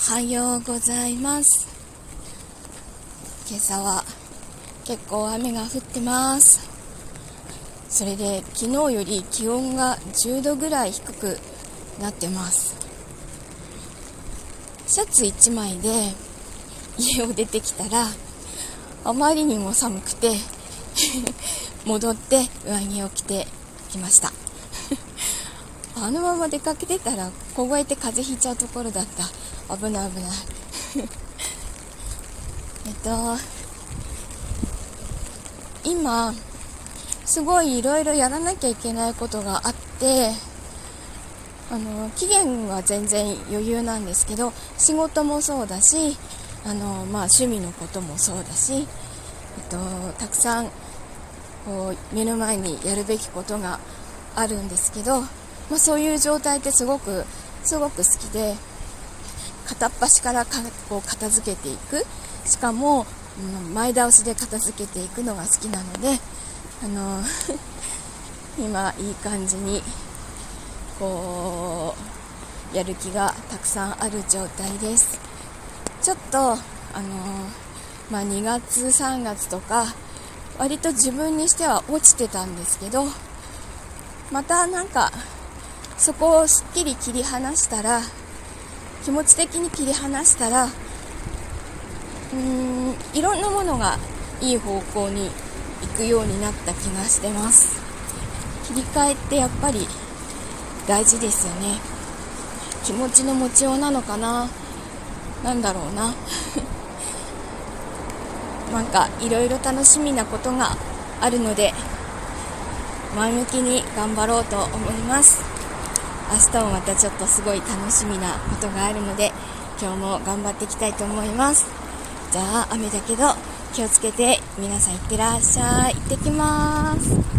はようございます。今朝は結構雨が降ってます。それで昨日より気温が10度ぐらい低くなってます。シャツ1枚で家を出てきたらあまりにも寒くて 戻って上着を着てきました。あのまま出かけてたら凍えて風邪ひいちゃうところだった。危ない危ない。えっと今すごいいろいろやらなきゃいけないことがあってあの期限は全然余裕なんですけど仕事もそうだしあの、まあ、趣味のこともそうだし、えっと、たくさんこう目の前にやるべきことがあるんですけど、まあ、そういう状態ってすごくすごく好きで片っ端からかこう片付けていく。しかも、うん、前倒しで片付けていくのが好きなのであの 今いい感じにこうやる気がたくさんある状態です。ちょっとあのまあ、2月3月とか割と自分にしては落ちてたんですけどまたなんかそこをすっきり切り離したら気持ち的に切り離したらうーんいろんなものがいい方向に行くようになった気がしてます。切り替えってやっぱり大事ですよね。気持ちの持ちようなのかな？なんだろうな？なんかいろいろ楽しみなことがあるので前向きに頑張ろうと思います。明日もまたちょっとすごい楽しみなことがあるので今日も頑張っていきたいと思います。じゃあ雨だけど気をつけて皆さんいってらっしゃい。行ってきます。